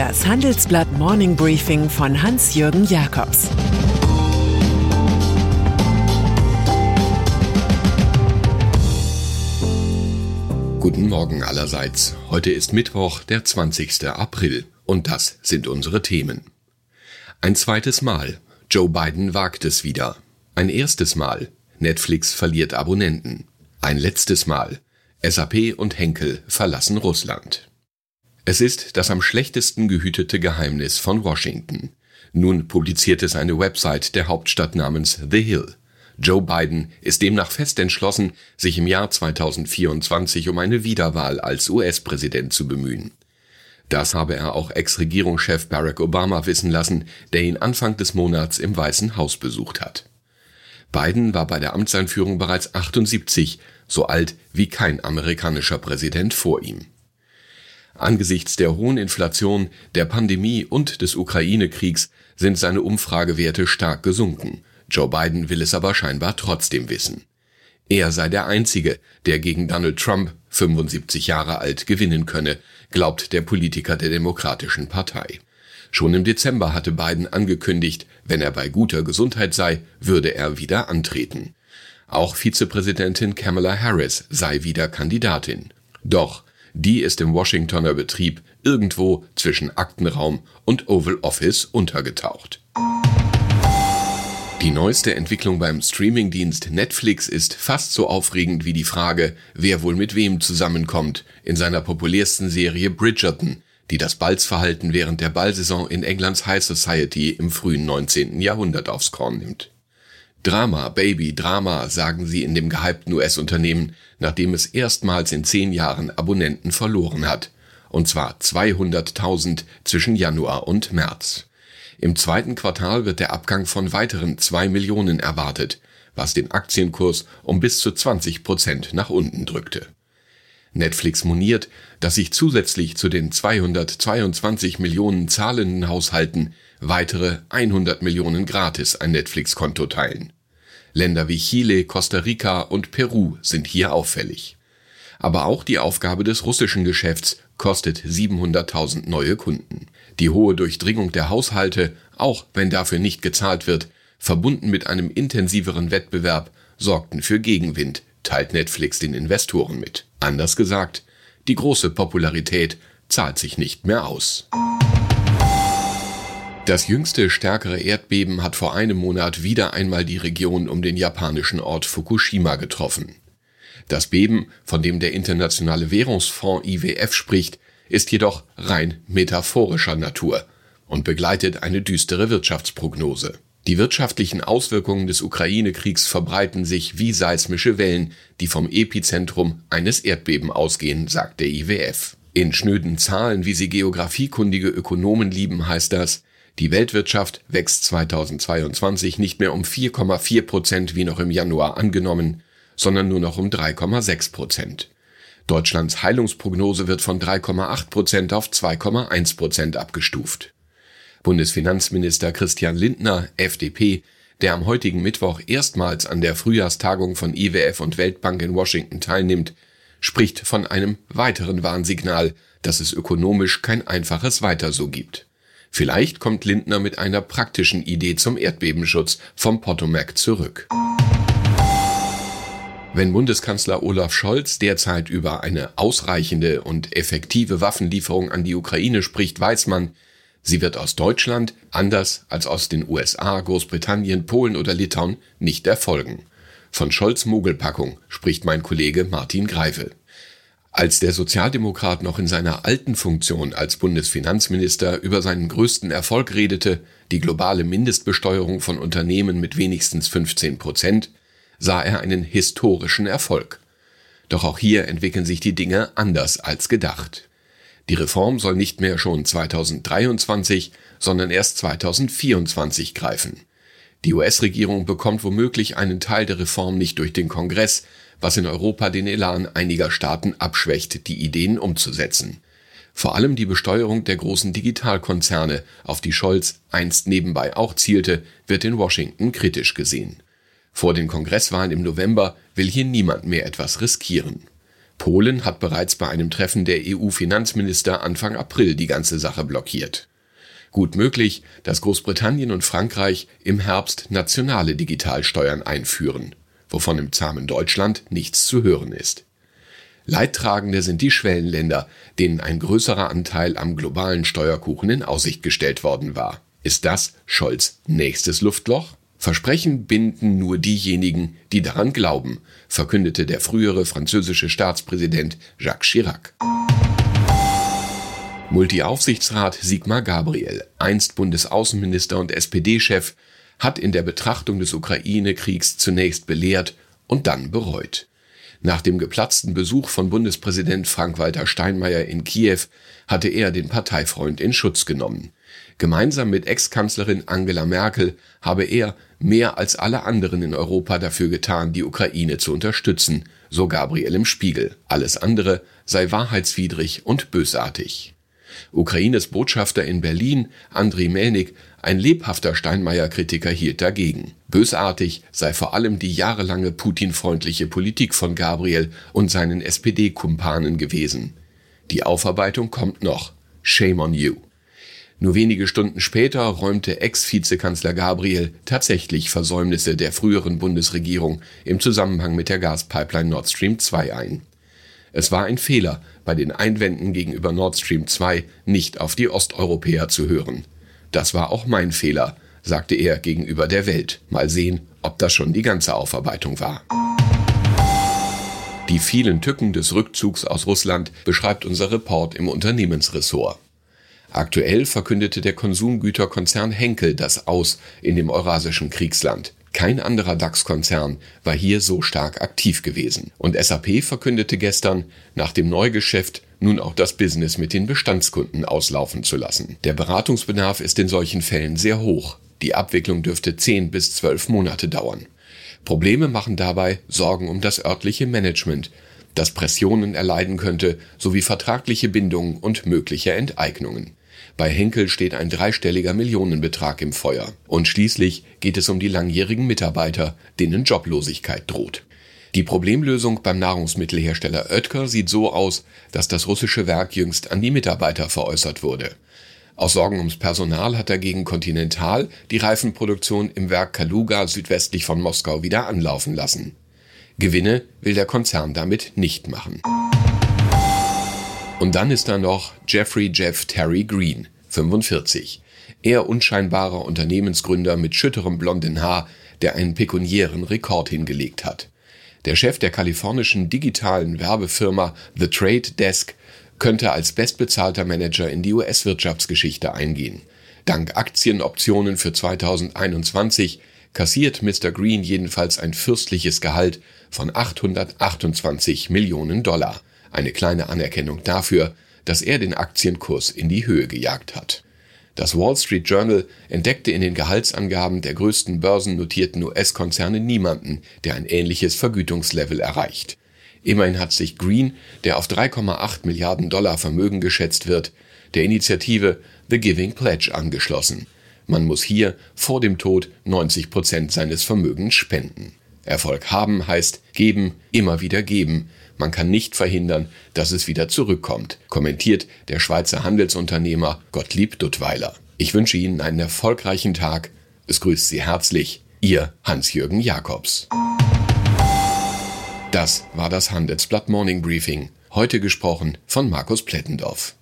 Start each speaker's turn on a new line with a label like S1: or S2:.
S1: Das Handelsblatt Morning Briefing von Hans-Jürgen Jakobs
S2: Guten Morgen allerseits. Heute ist Mittwoch, der 20. April. Und das sind unsere Themen. Ein zweites Mal. Joe Biden wagt es wieder. Ein erstes Mal. Netflix verliert Abonnenten. Ein letztes Mal. SAP und Henkel verlassen Russland. Es ist das am schlechtesten gehütete Geheimnis von Washington. Nun publiziert es eine Website der Hauptstadt namens The Hill. Joe Biden ist demnach fest entschlossen, sich im Jahr 2024 um eine Wiederwahl als US-Präsident zu bemühen. Das habe er auch Ex-Regierungschef Barack Obama wissen lassen, der ihn Anfang des Monats im Weißen Haus besucht hat. Biden war bei der Amtseinführung bereits 78, so alt wie kein amerikanischer Präsident vor ihm. Angesichts der hohen Inflation, der Pandemie und des Ukraine-Kriegs sind seine Umfragewerte stark gesunken. Joe Biden will es aber scheinbar trotzdem wissen. Er sei der Einzige, der gegen Donald Trump, 75 Jahre alt, gewinnen könne, glaubt der Politiker der Demokratischen Partei. Schon im Dezember hatte Biden angekündigt, wenn er bei guter Gesundheit sei, würde er wieder antreten. Auch Vizepräsidentin Kamala Harris sei wieder Kandidatin. Doch die ist im Washingtoner Betrieb irgendwo zwischen Aktenraum und Oval Office untergetaucht. Die neueste Entwicklung beim Streamingdienst Netflix ist fast so aufregend wie die Frage, wer wohl mit wem zusammenkommt in seiner populärsten Serie Bridgerton, die das Balzverhalten während der Ballsaison in Englands High Society im frühen 19. Jahrhundert aufs Korn nimmt. Drama, Baby, Drama, sagen sie in dem gehypten US-Unternehmen, nachdem es erstmals in zehn Jahren Abonnenten verloren hat. Und zwar 200.000 zwischen Januar und März. Im zweiten Quartal wird der Abgang von weiteren zwei Millionen erwartet, was den Aktienkurs um bis zu 20 Prozent nach unten drückte. Netflix moniert, dass sich zusätzlich zu den 222 Millionen zahlenden Haushalten weitere 100 Millionen gratis ein Netflix-Konto teilen. Länder wie Chile, Costa Rica und Peru sind hier auffällig. Aber auch die Aufgabe des russischen Geschäfts kostet 700.000 neue Kunden. Die hohe Durchdringung der Haushalte, auch wenn dafür nicht gezahlt wird, verbunden mit einem intensiveren Wettbewerb, sorgten für Gegenwind, teilt Netflix den Investoren mit. Anders gesagt, die große Popularität zahlt sich nicht mehr aus. Das jüngste stärkere Erdbeben hat vor einem Monat wieder einmal die Region um den japanischen Ort Fukushima getroffen. Das Beben, von dem der Internationale Währungsfonds IWF spricht, ist jedoch rein metaphorischer Natur und begleitet eine düstere Wirtschaftsprognose. Die wirtschaftlichen Auswirkungen des Ukraine-Kriegs verbreiten sich wie seismische Wellen, die vom Epizentrum eines Erdbeben ausgehen, sagt der IWF. In schnöden Zahlen, wie sie geografiekundige Ökonomen lieben, heißt das, die Weltwirtschaft wächst 2022 nicht mehr um 4,4 Prozent wie noch im Januar angenommen, sondern nur noch um 3,6 Prozent. Deutschlands Heilungsprognose wird von 3,8 Prozent auf 2,1 Prozent abgestuft. Bundesfinanzminister Christian Lindner, FDP, der am heutigen Mittwoch erstmals an der Frühjahrstagung von IWF und Weltbank in Washington teilnimmt, spricht von einem weiteren Warnsignal, dass es ökonomisch kein einfaches Weiter so gibt. Vielleicht kommt Lindner mit einer praktischen Idee zum Erdbebenschutz vom Potomac zurück. Wenn Bundeskanzler Olaf Scholz derzeit über eine ausreichende und effektive Waffenlieferung an die Ukraine spricht, weiß man, sie wird aus Deutschland, anders als aus den USA, Großbritannien, Polen oder Litauen, nicht erfolgen. Von Scholz Mogelpackung spricht mein Kollege Martin Greifel. Als der Sozialdemokrat noch in seiner alten Funktion als Bundesfinanzminister über seinen größten Erfolg redete, die globale Mindestbesteuerung von Unternehmen mit wenigstens 15 Prozent, sah er einen historischen Erfolg. Doch auch hier entwickeln sich die Dinge anders als gedacht. Die Reform soll nicht mehr schon 2023, sondern erst 2024 greifen. Die US-Regierung bekommt womöglich einen Teil der Reform nicht durch den Kongress, was in Europa den Elan einiger Staaten abschwächt, die Ideen umzusetzen. Vor allem die Besteuerung der großen Digitalkonzerne, auf die Scholz einst nebenbei auch zielte, wird in Washington kritisch gesehen. Vor den Kongresswahlen im November will hier niemand mehr etwas riskieren. Polen hat bereits bei einem Treffen der EU-Finanzminister Anfang April die ganze Sache blockiert. Gut möglich, dass Großbritannien und Frankreich im Herbst nationale Digitalsteuern einführen, wovon im zahmen Deutschland nichts zu hören ist. Leidtragende sind die Schwellenländer, denen ein größerer Anteil am globalen Steuerkuchen in Aussicht gestellt worden war. Ist das Scholz nächstes Luftloch? Versprechen binden nur diejenigen, die daran glauben, verkündete der frühere französische Staatspräsident Jacques Chirac. Multiaufsichtsrat Sigmar Gabriel, einst Bundesaußenminister und SPD-Chef, hat in der Betrachtung des Ukraine-Kriegs zunächst belehrt und dann bereut. Nach dem geplatzten Besuch von Bundespräsident Frank-Walter Steinmeier in Kiew hatte er den Parteifreund in Schutz genommen. Gemeinsam mit Ex-Kanzlerin Angela Merkel habe er mehr als alle anderen in Europa dafür getan, die Ukraine zu unterstützen, so Gabriel im Spiegel. Alles andere sei wahrheitswidrig und bösartig. Ukraines Botschafter in Berlin, Andriy Melnik, ein lebhafter Steinmeier-Kritiker, hielt dagegen. Bösartig sei vor allem die jahrelange Putin-freundliche Politik von Gabriel und seinen SPD-Kumpanen gewesen. Die Aufarbeitung kommt noch. Shame on you. Nur wenige Stunden später räumte Ex-Vizekanzler Gabriel tatsächlich Versäumnisse der früheren Bundesregierung im Zusammenhang mit der Gaspipeline Nord Stream 2 ein. Es war ein Fehler, bei den Einwänden gegenüber Nord Stream 2 nicht auf die Osteuropäer zu hören. Das war auch mein Fehler, sagte er gegenüber der Welt. Mal sehen, ob das schon die ganze Aufarbeitung war. Die vielen Tücken des Rückzugs aus Russland beschreibt unser Report im Unternehmensressort. Aktuell verkündete der Konsumgüterkonzern Henkel das Aus in dem eurasischen Kriegsland. Kein anderer DAX-Konzern war hier so stark aktiv gewesen. Und SAP verkündete gestern, nach dem Neugeschäft nun auch das Business mit den Bestandskunden auslaufen zu lassen. Der Beratungsbedarf ist in solchen Fällen sehr hoch. Die Abwicklung dürfte 10 bis 12 Monate dauern. Probleme machen dabei Sorgen um das örtliche Management, das Pressionen erleiden könnte, sowie vertragliche Bindungen und mögliche Enteignungen. Bei Henkel steht ein dreistelliger Millionenbetrag im Feuer. Und schließlich geht es um die langjährigen Mitarbeiter, denen Joblosigkeit droht. Die Problemlösung beim Nahrungsmittelhersteller Oetker sieht so aus, dass das russische Werk jüngst an die Mitarbeiter veräußert wurde. Aus Sorgen ums Personal hat dagegen Continental die Reifenproduktion im Werk Kaluga südwestlich von Moskau wieder anlaufen lassen. Gewinne will der Konzern damit nicht machen. Und dann ist da noch Jeffrey Jeff Terry Green, 45. Er unscheinbarer Unternehmensgründer mit schütterem blonden Haar, der einen pekuniären Rekord hingelegt hat. Der Chef der kalifornischen digitalen Werbefirma The Trade Desk könnte als bestbezahlter Manager in die US-Wirtschaftsgeschichte eingehen. Dank Aktienoptionen für 2021 kassiert Mr. Green jedenfalls ein fürstliches Gehalt von 828 Millionen Dollar eine kleine Anerkennung dafür, dass er den Aktienkurs in die Höhe gejagt hat. Das Wall Street Journal entdeckte in den Gehaltsangaben der größten börsennotierten US-Konzerne niemanden, der ein ähnliches Vergütungslevel erreicht. Immerhin hat sich Green, der auf 3,8 Milliarden Dollar Vermögen geschätzt wird, der Initiative The Giving Pledge angeschlossen. Man muss hier vor dem Tod 90 Prozent seines Vermögens spenden. Erfolg haben heißt geben, immer wieder geben, man kann nicht verhindern, dass es wieder zurückkommt, kommentiert der Schweizer Handelsunternehmer Gottlieb Duttweiler. Ich wünsche Ihnen einen erfolgreichen Tag. Es grüßt Sie herzlich, Ihr Hans-Jürgen Jakobs. Das war das Handelsblatt Morning Briefing, heute gesprochen von Markus Plettendorf.